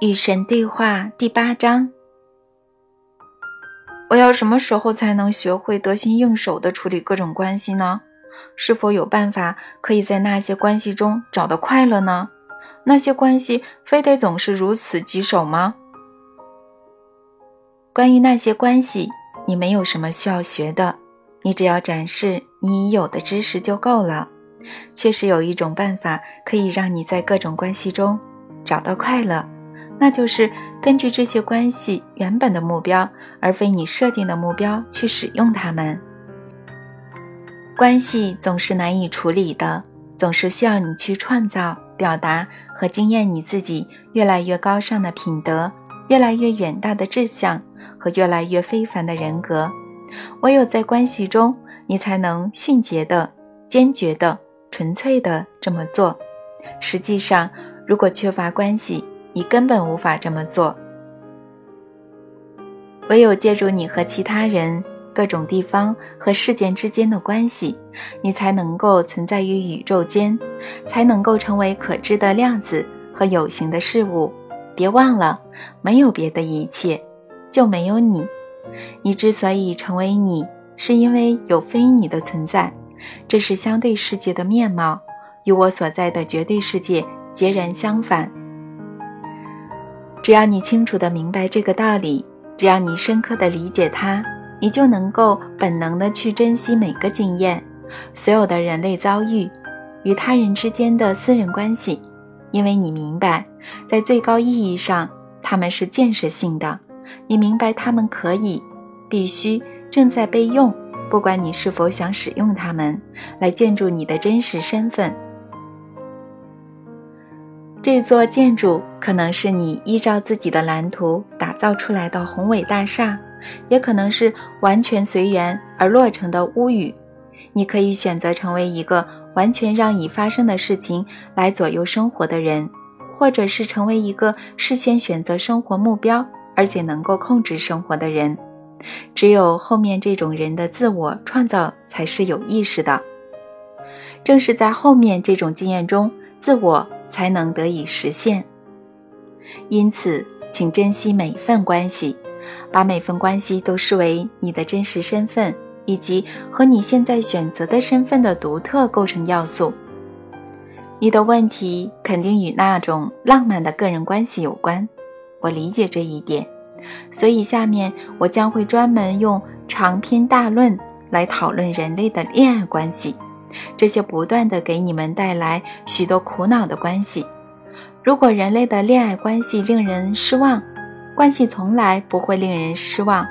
与神对话第八章。我要什么时候才能学会得心应手的处理各种关系呢？是否有办法可以在那些关系中找到快乐呢？那些关系非得总是如此棘手吗？关于那些关系，你没有什么需要学的，你只要展示你已有的知识就够了。确实有一种办法可以让你在各种关系中找到快乐。那就是根据这些关系原本的目标，而非你设定的目标去使用它们。关系总是难以处理的，总是需要你去创造、表达和经验你自己越来越高尚的品德、越来越远大的志向和越来越非凡的人格。唯有在关系中，你才能迅捷的、坚决的、纯粹的这么做。实际上，如果缺乏关系，你根本无法这么做。唯有借助你和其他人、各种地方和事件之间的关系，你才能够存在于宇宙间，才能够成为可知的量子和有形的事物。别忘了，没有别的一切，就没有你。你之所以成为你，是因为有非你的存在。这是相对世界的面貌，与我所在的绝对世界截然相反。只要你清楚地明白这个道理，只要你深刻地理解它，你就能够本能地去珍惜每个经验，所有的人类遭遇与他人之间的私人关系，因为你明白，在最高意义上，他们是建设性的。你明白，他们可以、必须、正在被用，不管你是否想使用它们，来建筑你的真实身份。这座建筑可能是你依照自己的蓝图打造出来的宏伟大厦，也可能是完全随缘而落成的屋宇。你可以选择成为一个完全让已发生的事情来左右生活的人，或者是成为一个事先选择生活目标而且能够控制生活的人。只有后面这种人的自我创造才是有意识的。正是在后面这种经验中，自我。才能得以实现。因此，请珍惜每一份关系，把每份关系都视为你的真实身份，以及和你现在选择的身份的独特构成要素。你的问题肯定与那种浪漫的个人关系有关，我理解这一点。所以，下面我将会专门用长篇大论来讨论人类的恋爱关系。这些不断的给你们带来许多苦恼的关系。如果人类的恋爱关系令人失望，关系从来不会令人失望，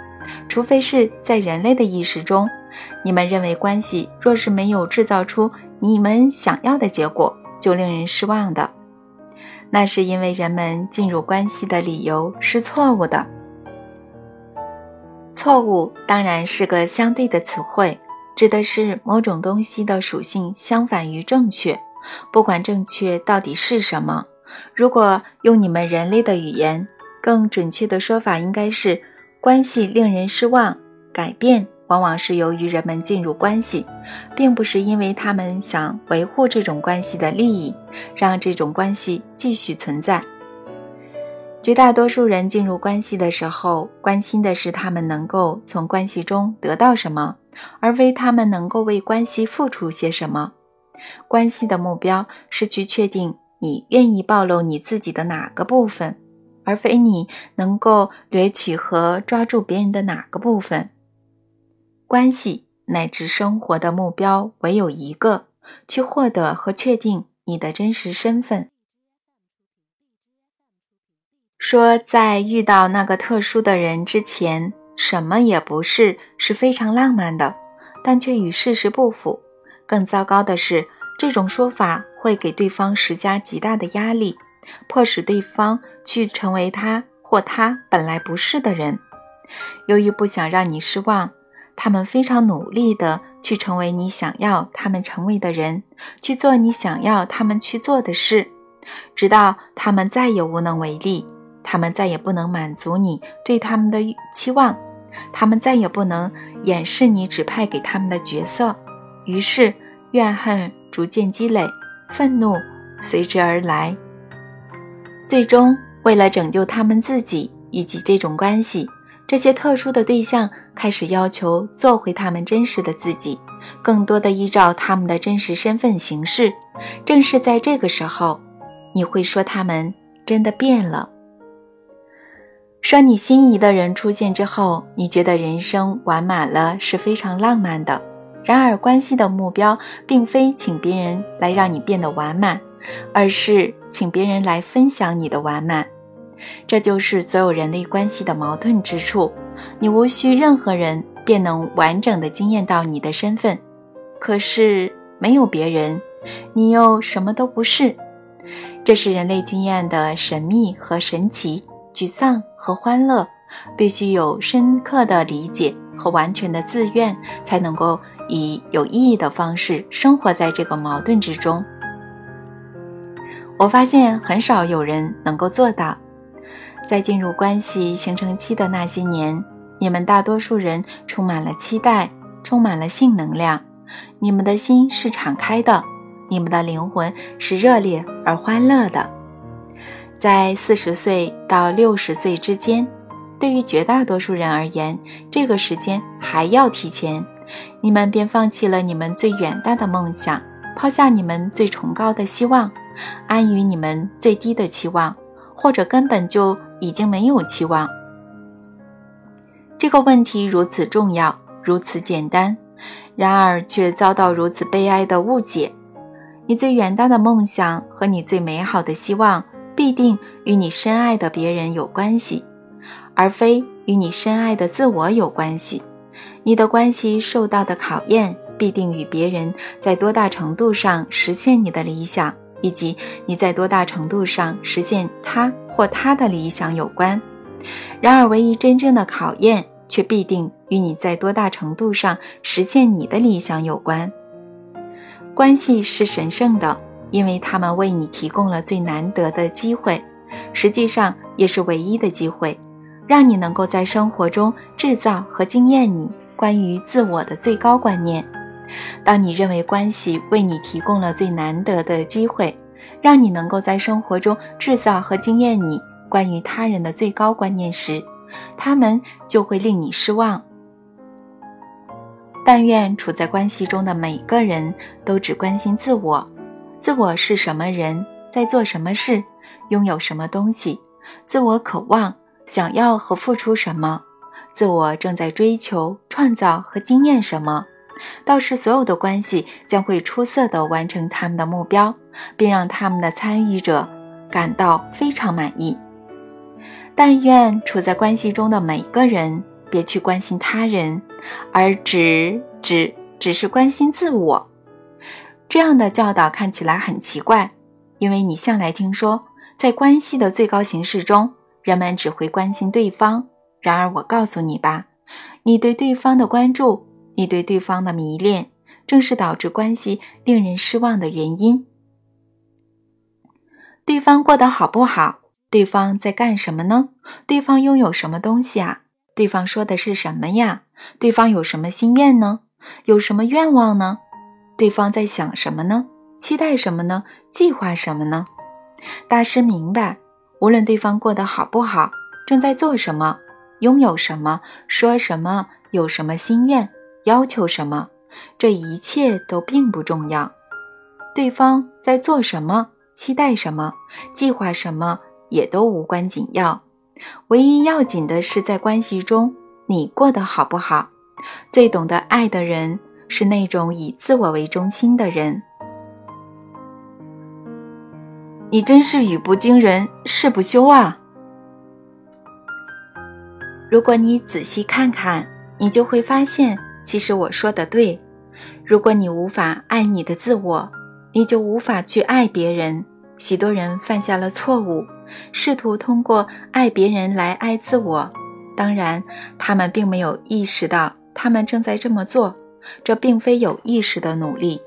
除非是在人类的意识中，你们认为关系若是没有制造出你们想要的结果，就令人失望的。那是因为人们进入关系的理由是错误的。错误当然是个相对的词汇。指的是某种东西的属性相反于正确，不管正确到底是什么。如果用你们人类的语言，更准确的说法应该是：关系令人失望。改变往往是由于人们进入关系，并不是因为他们想维护这种关系的利益，让这种关系继续存在。绝大多数人进入关系的时候，关心的是他们能够从关系中得到什么。而非他们能够为关系付出些什么。关系的目标是去确定你愿意暴露你自己的哪个部分，而非你能够掠取和抓住别人的哪个部分。关系乃至生活的目标唯有一个：去获得和确定你的真实身份。说在遇到那个特殊的人之前。什么也不是，是非常浪漫的，但却与事实不符。更糟糕的是，这种说法会给对方施加极大的压力，迫使对方去成为他或他本来不是的人。由于不想让你失望，他们非常努力地去成为你想要他们成为的人，去做你想要他们去做的事，直到他们再也无能为力，他们再也不能满足你对他们的期望。他们再也不能掩饰你指派给他们的角色，于是怨恨逐渐积累，愤怒随之而来。最终，为了拯救他们自己以及这种关系，这些特殊的对象开始要求做回他们真实的自己，更多的依照他们的真实身份行事。正是在这个时候，你会说他们真的变了。说你心仪的人出现之后，你觉得人生完满了，是非常浪漫的。然而，关系的目标并非请别人来让你变得完满，而是请别人来分享你的完满。这就是所有人类关系的矛盾之处。你无需任何人便能完整的惊艳到你的身份，可是没有别人，你又什么都不是。这是人类经验的神秘和神奇。沮丧和欢乐，必须有深刻的理解和完全的自愿，才能够以有意义的方式生活在这个矛盾之中。我发现很少有人能够做到。在进入关系形成期的那些年，你们大多数人充满了期待，充满了性能量，你们的心是敞开的，你们的灵魂是热烈而欢乐的。在四十岁到六十岁之间，对于绝大多数人而言，这个时间还要提前。你们便放弃了你们最远大的梦想，抛下你们最崇高的希望，安于你们最低的期望，或者根本就已经没有期望。这个问题如此重要，如此简单，然而却遭到如此悲哀的误解。你最远大的梦想和你最美好的希望。必定与你深爱的别人有关系，而非与你深爱的自我有关系。你的关系受到的考验，必定与别人在多大程度上实现你的理想，以及你在多大程度上实现他或他的理想有关。然而，唯一真正的考验，却必定与你在多大程度上实现你的理想有关。关系是神圣的。因为他们为你提供了最难得的机会，实际上也是唯一的机会，让你能够在生活中制造和惊艳你关于自我的最高观念。当你认为关系为你提供了最难得的机会，让你能够在生活中制造和惊艳你关于他人的最高观念时，他们就会令你失望。但愿处在关系中的每个人都只关心自我。自我是什么人，在做什么事，拥有什么东西？自我渴望、想要和付出什么？自我正在追求、创造和经验什么？到时，所有的关系将会出色地完成他们的目标，并让他们的参与者感到非常满意。但愿处在关系中的每个人别去关心他人，而只只只是关心自我。这样的教导看起来很奇怪，因为你向来听说，在关系的最高形式中，人们只会关心对方。然而，我告诉你吧，你对对方的关注，你对对方的迷恋，正是导致关系令人失望的原因。对方过得好不好？对方在干什么呢？对方拥有什么东西啊？对方说的是什么呀？对方有什么心愿呢？有什么愿望呢？对方在想什么呢？期待什么呢？计划什么呢？大师明白，无论对方过得好不好，正在做什么，拥有什么，说什么，有什么心愿，要求什么，这一切都并不重要。对方在做什么，期待什么，计划什么，也都无关紧要。唯一要紧的是，在关系中，你过得好不好？最懂得爱的人。是那种以自我为中心的人。你真是语不惊人誓不休啊！如果你仔细看看，你就会发现，其实我说的对。如果你无法爱你的自我，你就无法去爱别人。许多人犯下了错误，试图通过爱别人来爱自我。当然，他们并没有意识到他们正在这么做。这并非有意识的努力，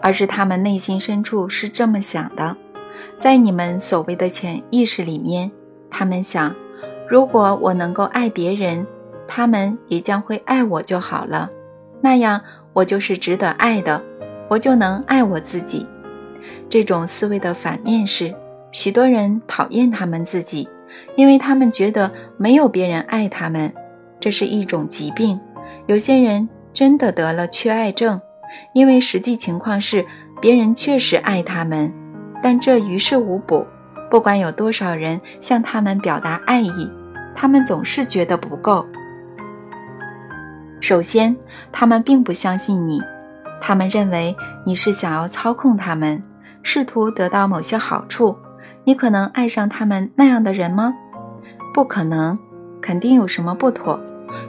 而是他们内心深处是这么想的。在你们所谓的潜意识里面，他们想：如果我能够爱别人，他们也将会爱我就好了。那样，我就是值得爱的，我就能爱我自己。这种思维的反面是，许多人讨厌他们自己，因为他们觉得没有别人爱他们，这是一种疾病。有些人真的得了缺爱症，因为实际情况是别人确实爱他们，但这于事无补。不管有多少人向他们表达爱意，他们总是觉得不够。首先，他们并不相信你，他们认为你是想要操控他们，试图得到某些好处。你可能爱上他们那样的人吗？不可能，肯定有什么不妥。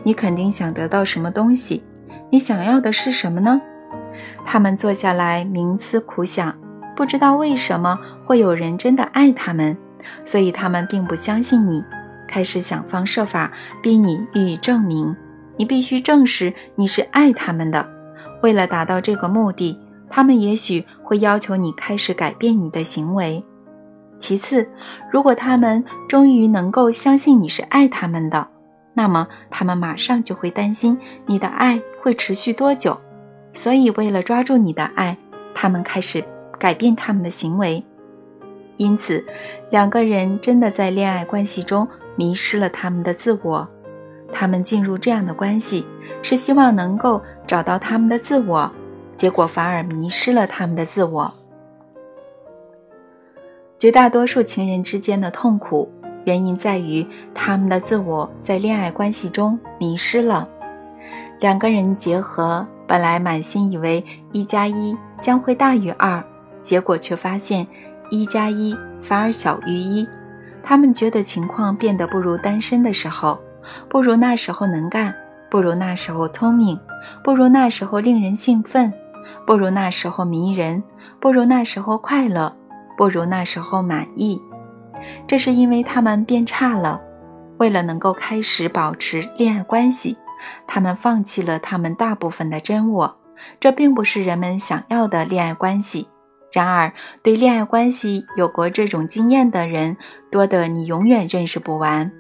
你肯定想得到什么东西？你想要的是什么呢？他们坐下来冥思苦想，不知道为什么会有人真的爱他们，所以他们并不相信你，开始想方设法逼你予以证明。你必须证实你是爱他们的。为了达到这个目的，他们也许会要求你开始改变你的行为。其次，如果他们终于能够相信你是爱他们的，那么他们马上就会担心你的爱会持续多久。所以，为了抓住你的爱，他们开始改变他们的行为。因此，两个人真的在恋爱关系中迷失了他们的自我。他们进入这样的关系，是希望能够找到他们的自我，结果反而迷失了他们的自我。绝大多数情人之间的痛苦，原因在于他们的自我在恋爱关系中迷失了。两个人结合，本来满心以为一加一将会大于二，结果却发现一加一反而小于一。他们觉得情况变得不如单身的时候。不如那时候能干，不如那时候聪明，不如那时候令人兴奋，不如那时候迷人，不如那时候快乐，不如那时候满意。这是因为他们变差了。为了能够开始保持恋爱关系，他们放弃了他们大部分的真我。这并不是人们想要的恋爱关系。然而，对恋爱关系有过这种经验的人多得你永远认识不完。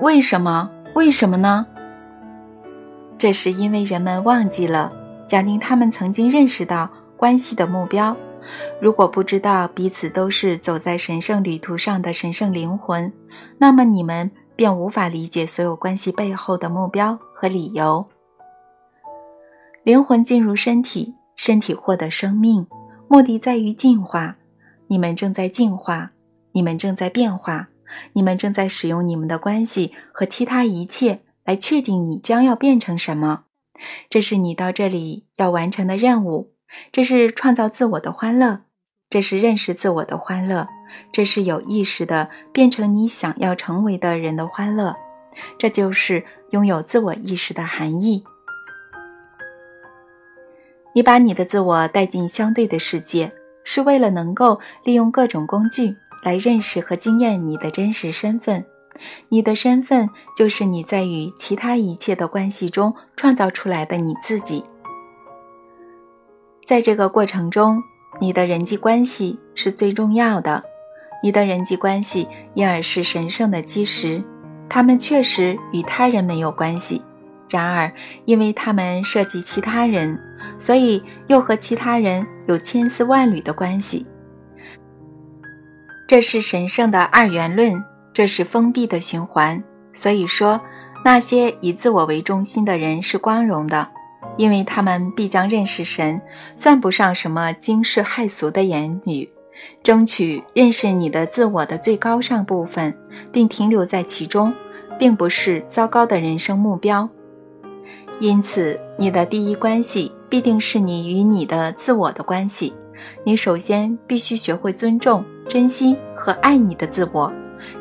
为什么？为什么呢？这是因为人们忘记了，假定他们曾经认识到关系的目标。如果不知道彼此都是走在神圣旅途上的神圣灵魂，那么你们便无法理解所有关系背后的目标和理由。灵魂进入身体，身体获得生命，目的在于进化。你们正在进化，你们正在变化。你们正在使用你们的关系和其他一切来确定你将要变成什么。这是你到这里要完成的任务。这是创造自我的欢乐，这是认识自我的欢乐，这是有意识的变成你想要成为的人的欢乐。这就是拥有自我意识的含义。你把你的自我带进相对的世界，是为了能够利用各种工具。来认识和经验你的真实身份，你的身份就是你在与其他一切的关系中创造出来的你自己。在这个过程中，你的人际关系是最重要的，你的人际关系因而是神圣的基石。他们确实与他人没有关系，然而因为他们涉及其他人，所以又和其他人有千丝万缕的关系。这是神圣的二元论，这是封闭的循环。所以说，那些以自我为中心的人是光荣的，因为他们必将认识神，算不上什么惊世骇俗的言语。争取认识你的自我的最高尚部分，并停留在其中，并不是糟糕的人生目标。因此，你的第一关系必定是你与你的自我的关系。你首先必须学会尊重。珍惜和爱你的自我，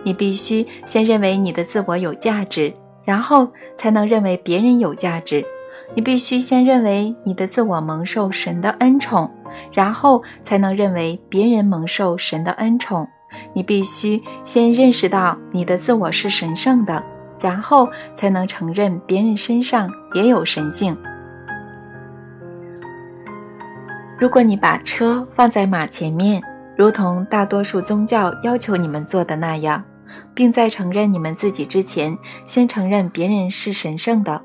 你必须先认为你的自我有价值，然后才能认为别人有价值。你必须先认为你的自我蒙受神的恩宠，然后才能认为别人蒙受神的恩宠。你必须先认识到你的自我是神圣的，然后才能承认别人身上也有神性。如果你把车放在马前面。如同大多数宗教要求你们做的那样，并在承认你们自己之前，先承认别人是神圣的，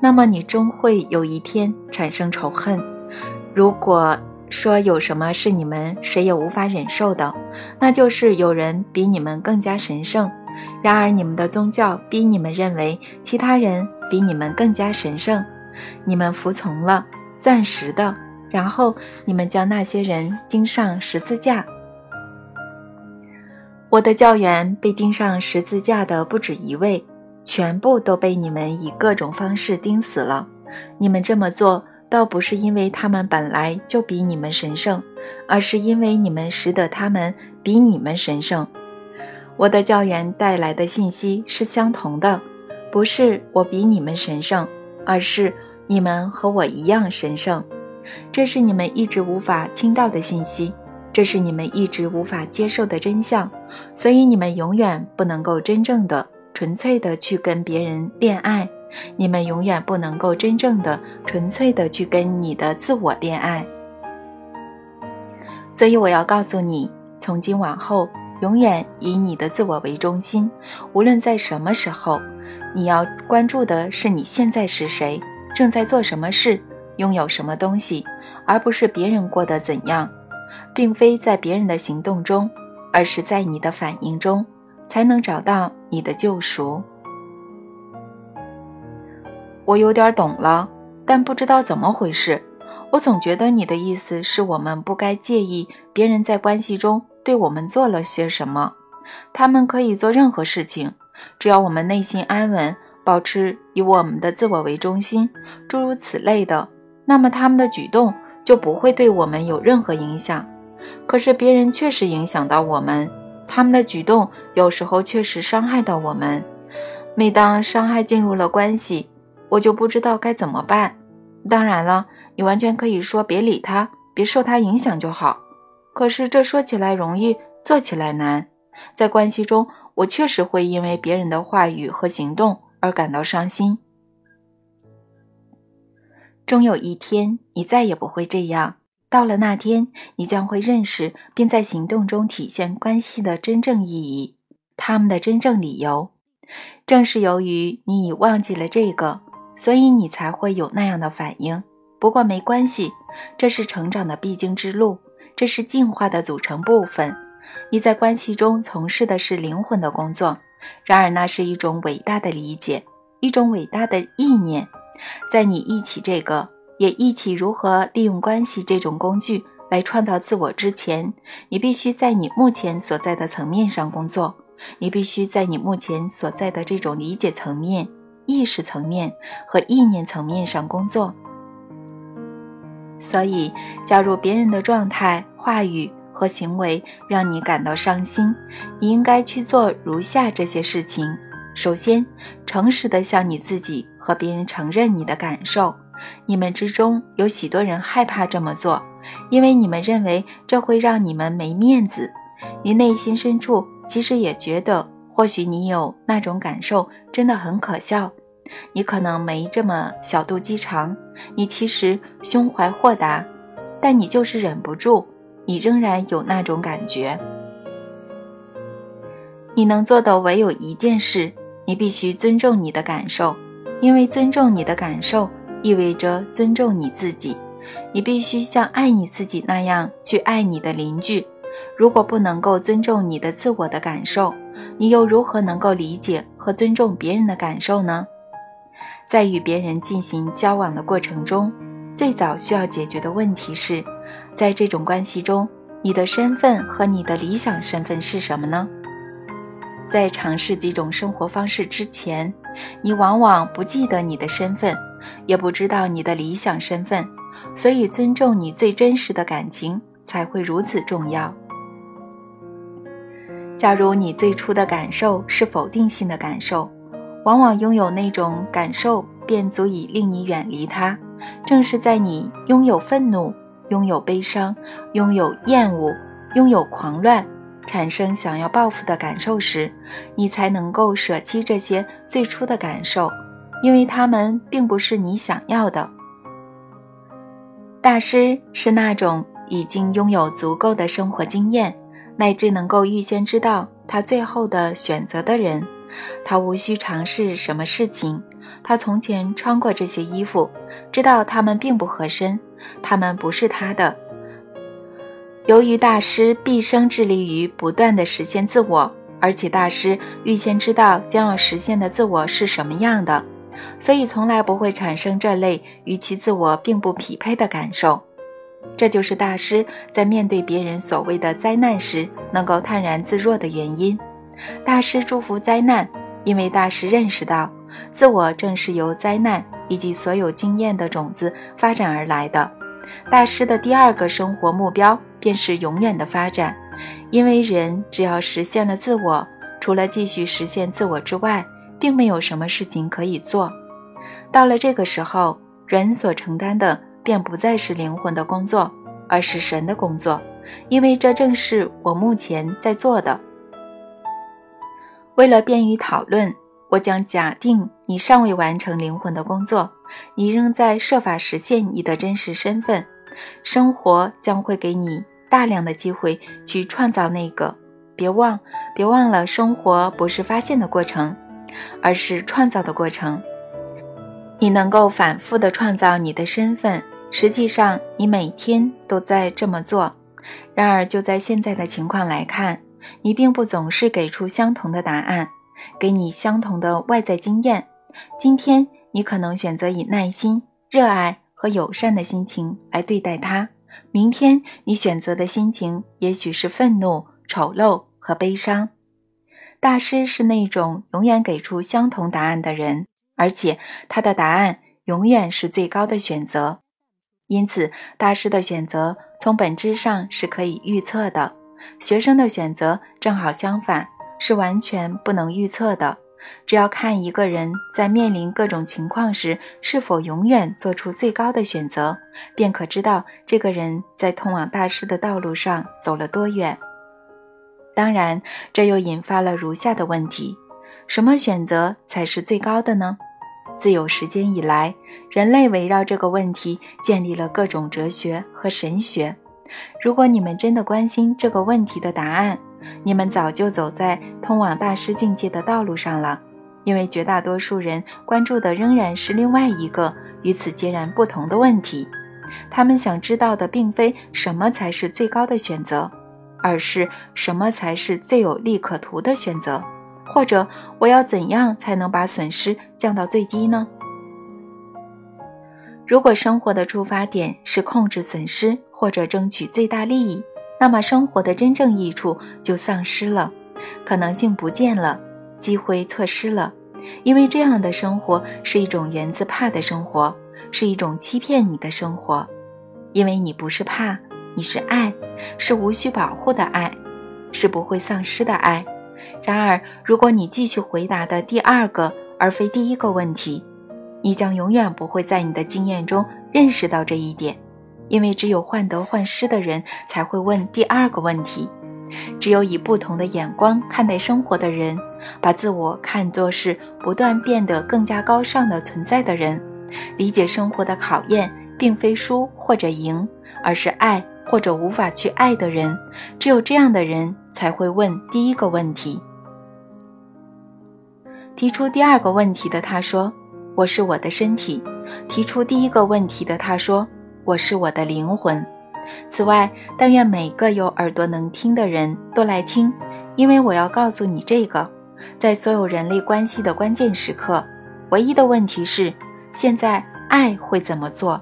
那么你终会有一天产生仇恨。如果说有什么是你们谁也无法忍受的，那就是有人比你们更加神圣。然而你们的宗教逼你们认为其他人比你们更加神圣，你们服从了，暂时的，然后你们将那些人钉上十字架。我的教员被钉上十字架的不止一位，全部都被你们以各种方式钉死了。你们这么做。倒不是因为他们本来就比你们神圣，而是因为你们使得他们比你们神圣。我的教员带来的信息是相同的，不是我比你们神圣，而是你们和我一样神圣。这是你们一直无法听到的信息，这是你们一直无法接受的真相，所以你们永远不能够真正的、纯粹的去跟别人恋爱。你们永远不能够真正的、纯粹的去跟你的自我恋爱，所以我要告诉你，从今往后，永远以你的自我为中心。无论在什么时候，你要关注的是你现在是谁，正在做什么事，拥有什么东西，而不是别人过得怎样，并非在别人的行动中，而是在你的反应中，才能找到你的救赎。我有点懂了，但不知道怎么回事。我总觉得你的意思是我们不该介意别人在关系中对我们做了些什么。他们可以做任何事情，只要我们内心安稳，保持以我们的自我为中心，诸如此类的，那么他们的举动就不会对我们有任何影响。可是别人确实影响到我们，他们的举动有时候确实伤害到我们。每当伤害进入了关系，我就不知道该怎么办。当然了，你完全可以说别理他，别受他影响就好。可是这说起来容易，做起来难。在关系中，我确实会因为别人的话语和行动而感到伤心。终有一天，你再也不会这样。到了那天，你将会认识，并在行动中体现关系的真正意义，他们的真正理由。正是由于你已忘记了这个。所以你才会有那样的反应。不过没关系，这是成长的必经之路，这是进化的组成部分。你在关系中从事的是灵魂的工作，然而那是一种伟大的理解，一种伟大的意念。在你忆起这个，也一起如何利用关系这种工具来创造自我之前，你必须在你目前所在的层面上工作。你必须在你目前所在的这种理解层面。意识层面和意念层面上工作，所以，假如别人的状态、话语和行为让你感到伤心，你应该去做如下这些事情：首先，诚实的向你自己和别人承认你的感受。你们之中有许多人害怕这么做，因为你们认为这会让你们没面子。你内心深处其实也觉得。或许你有那种感受，真的很可笑。你可能没这么小肚鸡肠，你其实胸怀豁达，但你就是忍不住。你仍然有那种感觉。你能做的唯有一件事：你必须尊重你的感受，因为尊重你的感受意味着尊重你自己。你必须像爱你自己那样去爱你的邻居。如果不能够尊重你的自我的感受，你又如何能够理解和尊重别人的感受呢？在与别人进行交往的过程中，最早需要解决的问题是，在这种关系中，你的身份和你的理想身份是什么呢？在尝试几种生活方式之前，你往往不记得你的身份，也不知道你的理想身份，所以尊重你最真实的感情才会如此重要。假如你最初的感受是否定性的感受，往往拥有那种感受便足以令你远离他。正是在你拥有愤怒、拥有悲伤、拥有厌恶、拥有狂乱，产生想要报复的感受时，你才能够舍弃这些最初的感受，因为他们并不是你想要的。大师是那种已经拥有足够的生活经验。乃至能够预先知道他最后的选择的人，他无需尝试什么事情。他从前穿过这些衣服，知道他们并不合身，他们不是他的。由于大师毕生致力于不断的实现自我，而且大师预先知道将要实现的自我是什么样的，所以从来不会产生这类与其自我并不匹配的感受。这就是大师在面对别人所谓的灾难时能够泰然自若的原因。大师祝福灾难，因为大师认识到自我正是由灾难以及所有经验的种子发展而来的。大师的第二个生活目标。便是永远的发展，因为人只要实现了自我，除了继续实现自我之外，并没有什么事情可以做。到了这个时候，人所承担的便不再是灵魂的工作，而是神的工作，因为这正是我目前在做的。为了便于讨论，我将假定你尚未完成灵魂的工作，你仍在设法实现你的真实身份，生活将会给你。大量的机会去创造那个，别忘，别忘了，生活不是发现的过程，而是创造的过程。你能够反复的创造你的身份，实际上你每天都在这么做。然而，就在现在的情况来看，你并不总是给出相同的答案，给你相同的外在经验。今天，你可能选择以耐心、热爱和友善的心情来对待它。明天你选择的心情也许是愤怒、丑陋和悲伤。大师是那种永远给出相同答案的人，而且他的答案永远是最高的选择。因此，大师的选择从本质上是可以预测的。学生的选择正好相反，是完全不能预测的。只要看一个人在面临各种情况时是否永远做出最高的选择，便可知道这个人在通往大师的道路上走了多远。当然，这又引发了如下的问题：什么选择才是最高的呢？自有时间以来，人类围绕这个问题建立了各种哲学和神学。如果你们真的关心这个问题的答案，你们早就走在通往大师境界的道路上了，因为绝大多数人关注的仍然是另外一个与此截然不同的问题。他们想知道的并非什么才是最高的选择，而是什么才是最有利可图的选择，或者我要怎样才能把损失降到最低呢？如果生活的出发点是控制损失或者争取最大利益，那么生活的真正益处就丧失了，可能性不见了，机会错失了，因为这样的生活是一种源自怕的生活，是一种欺骗你的生活，因为你不是怕，你是爱，是无需保护的爱，是不会丧失的爱。然而，如果你继续回答的第二个而非第一个问题，你将永远不会在你的经验中认识到这一点。因为只有患得患失的人才会问第二个问题，只有以不同的眼光看待生活的人，把自我看作是不断变得更加高尚的存在的人，理解生活的考验并非输或者赢，而是爱或者无法去爱的人，只有这样的人才会问第一个问题。提出第二个问题的他说：“我是我的身体。”提出第一个问题的他说。我是我的灵魂。此外，但愿每个有耳朵能听的人都来听，因为我要告诉你这个：在所有人类关系的关键时刻，唯一的问题是：现在爱会怎么做？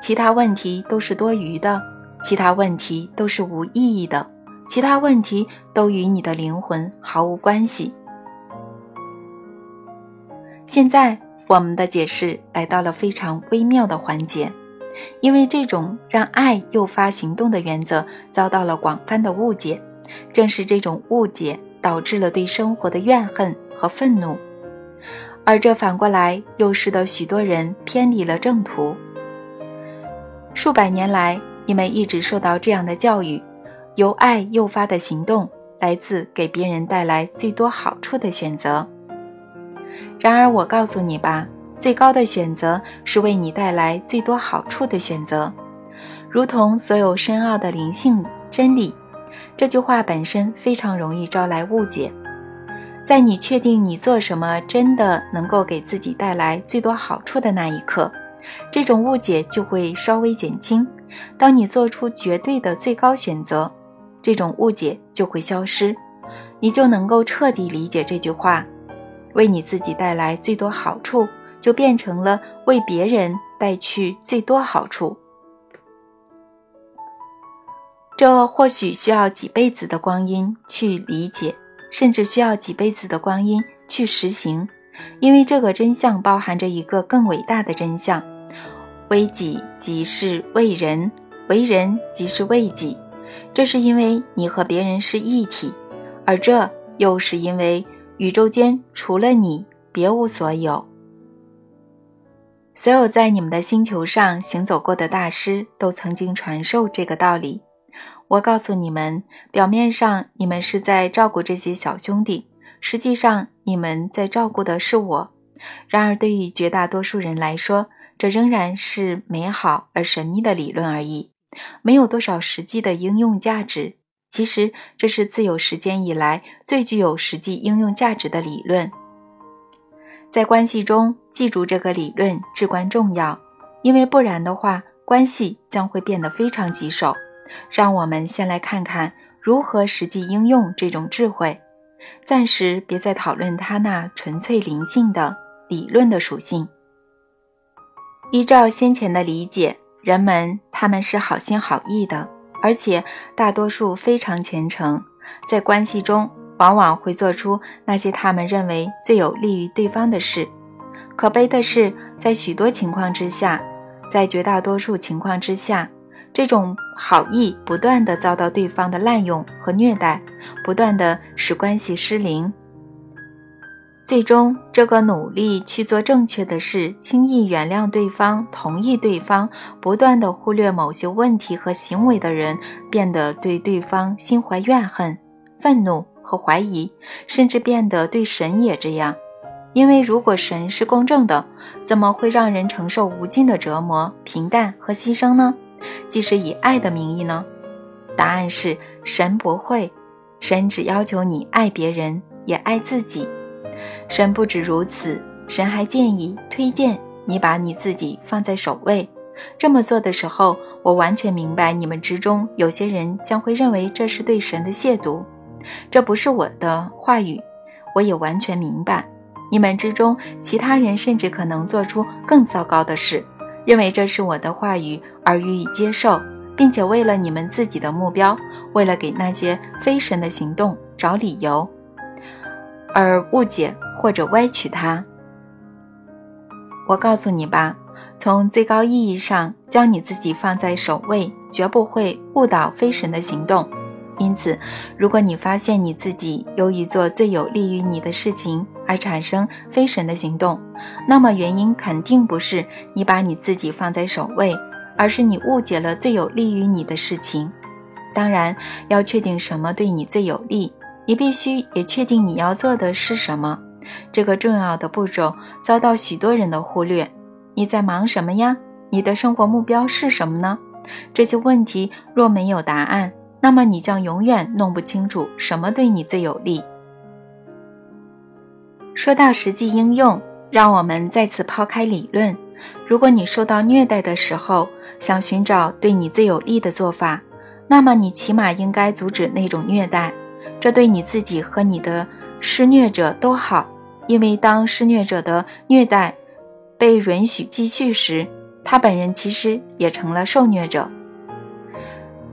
其他问题都是多余的，其他问题都是无意义的，其他问题都与你的灵魂毫无关系。现在，我们的解释来到了非常微妙的环节。因为这种让爱诱发行动的原则遭到了广泛的误解，正是这种误解导致了对生活的怨恨和愤怒，而这反过来又使得许多人偏离了正途。数百年来，你们一直受到这样的教育：由爱诱发的行动来自给别人带来最多好处的选择。然而，我告诉你吧。最高的选择是为你带来最多好处的选择，如同所有深奥的灵性真理。这句话本身非常容易招来误解。在你确定你做什么真的能够给自己带来最多好处的那一刻，这种误解就会稍微减轻。当你做出绝对的最高选择，这种误解就会消失，你就能够彻底理解这句话：为你自己带来最多好处，就变成了为别人带去最多好处。这或许需要几辈子的光阴去理解，甚至需要几辈子的光阴去实行，因为这个真相包含着一个更伟大的真相：为己即是为人，为人即是为己。这是因为你和别人是一体，而这又是因为宇宙间除了你，别无所有。所有在你们的星球上行走过的大师都曾经传授这个道理。我告诉你们，表面上你们是在照顾这些小兄弟，实际上你们在照顾的是我。然而，对于绝大多数人来说，这仍然是美好而神秘的理论而已，没有多少实际的应用价值。其实，这是自有时间以来最具有实际应用价值的理论。在关系中，记住这个理论至关重要，因为不然的话，关系将会变得非常棘手。让我们先来看看如何实际应用这种智慧。暂时别再讨论它那纯粹灵性的理论的属性。依照先前的理解，人们他们是好心好意的，而且大多数非常虔诚，在关系中往往会做出那些他们认为最有利于对方的事。可悲的是，在许多情况之下，在绝大多数情况之下。这种好意不断的遭到对方的滥用和虐待，不断的使关系失灵。最终，这个努力去做正确的事、轻易原谅对方、同意对方、不断的忽略某些问题和行为的人，变得对对方心怀怨恨、愤怒和怀疑，甚至变得对神也这样。因为如果神是公正的，怎么会让人承受无尽的折磨、平淡和牺牲呢？即使以爱的名义呢？答案是神不会，神只要求你爱别人，也爱自己。神不止如此，神还建议、推荐你把你自己放在首位。这么做的时候，我完全明白你们之中有些人将会认为这是对神的亵渎。这不是我的话语，我也完全明白。你们之中其他人甚至可能做出更糟糕的事。认为这是我的话语而予以接受，并且为了你们自己的目标，为了给那些非神的行动找理由，而误解或者歪曲它。我告诉你吧，从最高意义上将你自己放在首位，绝不会误导非神的行动。因此，如果你发现你自己由于做最有利于你的事情而产生非神的行动，那么原因肯定不是你把你自己放在首位，而是你误解了最有利于你的事情。当然，要确定什么对你最有利，你必须也确定你要做的是什么。这个重要的步骤遭到许多人的忽略。你在忙什么呀？你的生活目标是什么呢？这些问题若没有答案。那么你将永远弄不清楚什么对你最有利。说到实际应用，让我们再次抛开理论。如果你受到虐待的时候，想寻找对你最有利的做法，那么你起码应该阻止那种虐待，这对你自己和你的施虐者都好。因为当施虐者的虐待被允许继续时，他本人其实也成了受虐者。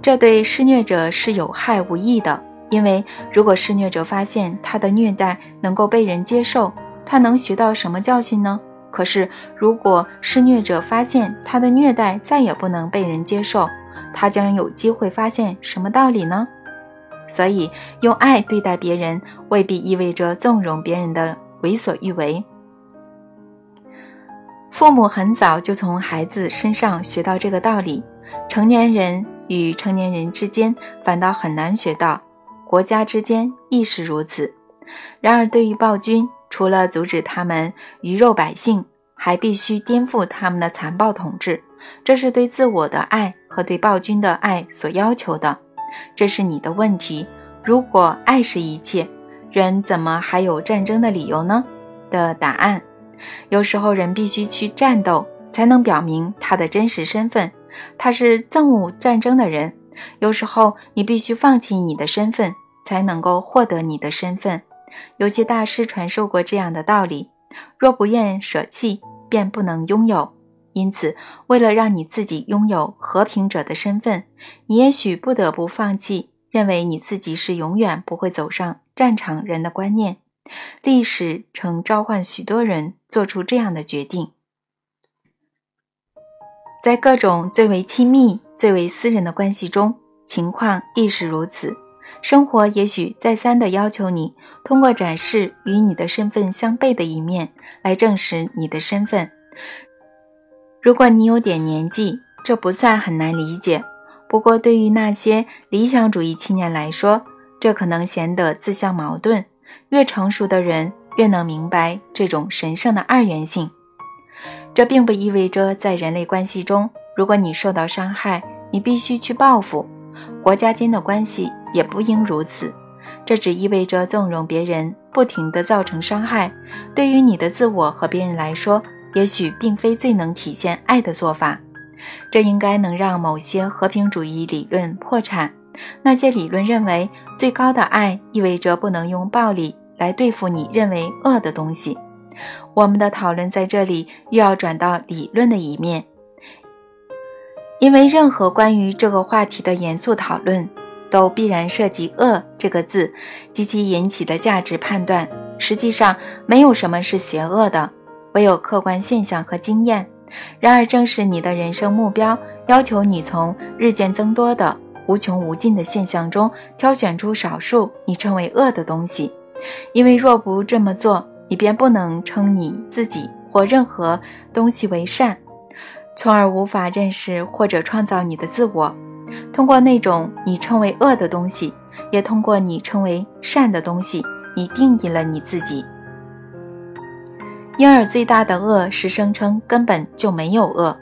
这对施虐者是有害无益的，因为如果施虐者发现他的虐待能够被人接受，他能学到什么教训呢？可是，如果施虐者发现他的虐待再也不能被人接受，他将有机会发现什么道理呢？所以，用爱对待别人未必意味着纵容别人的为所欲为。父母很早就从孩子身上学到这个道理，成年人。与成年人之间反倒很难学到，国家之间亦是如此。然而，对于暴君，除了阻止他们鱼肉百姓，还必须颠覆他们的残暴统治。这是对自我的爱和对暴君的爱所要求的。这是你的问题。如果爱是一切，人怎么还有战争的理由呢？的答案：有时候人必须去战斗，才能表明他的真实身份。他是憎恶战争的人。有时候，你必须放弃你的身份，才能够获得你的身份。有些大师传授过这样的道理：若不愿舍弃，便不能拥有。因此，为了让你自己拥有和平者的身份，你也许不得不放弃认为你自己是永远不会走上战场人的观念。历史曾召唤许多人做出这样的决定，在各种最为亲密、最为私人的关系中，情况亦是如此。生活也许再三地要求你通过展示与你的身份相悖的一面来证实你的身份。如果你有点年纪，这不算很难理解。不过，对于那些理想主义青年来说，这可能显得自相矛盾。越成熟的人越能明白这种神圣的二元性。这并不意味着在人类关系中，如果你受到伤害，你必须去报复。国家间的关系也不应如此。这只意味着纵容别人不停地造成伤害，对于你的自我和别人来说，也许并非最能体现爱的做法。这应该能让某些和平主义理论破产。那些理论认为，最高的爱意味着不能用暴力来对付你认为恶的东西。我们的讨论在这里又要转到理论的一面，因为任何关于这个话题的严肃讨论，都必然涉及“恶”这个字及其引起的价值判断。实际上，没有什么是邪恶的，唯有客观现象和经验。然而，正是你的人生目标要求你从日渐增多的。无穷无尽的现象中挑选出少数你称为恶的东西，因为若不这么做，你便不能称你自己或任何东西为善，从而无法认识或者创造你的自我。通过那种你称为恶的东西，也通过你称为善的东西，你定义了你自己。因而，最大的恶是声称根本就没有恶，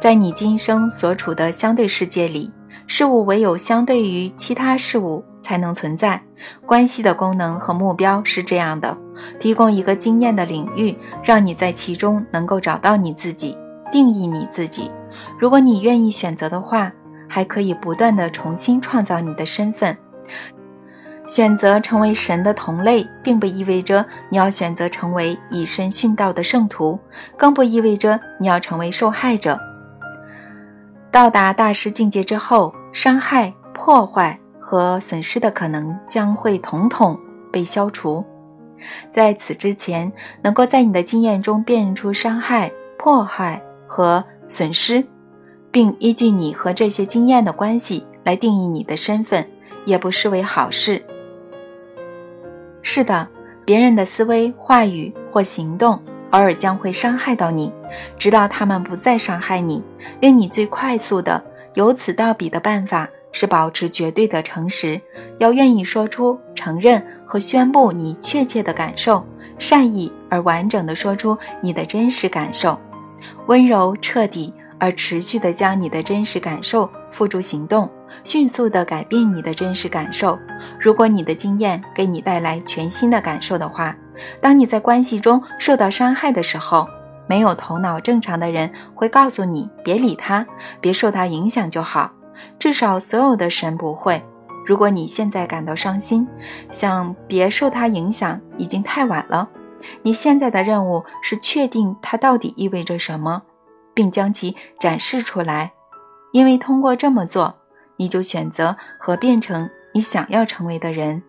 在你今生所处的相对世界里。事物唯有相对于其他事物才能存在。关系的功能和目标是这样的：提供一个经验的领域，让你在其中能够找到你自己，定义你自己。如果你愿意选择的话，还可以不断地重新创造你的身份。选择成为神的同类，并不意味着你要选择成为以身殉道的圣徒，更不意味着你要成为受害者。到达大师境界之后，伤害、破坏和损失的可能将会统统被消除。在此之前，能够在你的经验中辨认出伤害、破坏和损失，并依据你和这些经验的关系来定义你的身份，也不失为好事。是的，别人的思维、话语或行动。偶尔将会伤害到你，直到他们不再伤害你。令你最快速的由此到彼的办法是保持绝对的诚实，要愿意说出、承认和宣布你确切的感受，善意而完整的说出你的真实感受，温柔、彻底而持续的将你的真实感受付诸行动，迅速的改变你的真实感受。如果你的经验给你带来全新的感受的话。当你在关系中受到伤害的时候，没有头脑正常的人会告诉你别理他，别受他影响就好。至少所有的神不会。如果你现在感到伤心，想别受他影响，已经太晚了。你现在的任务是确定它到底意味着什么，并将其展示出来。因为通过这么做，你就选择和变成你想要成为的人。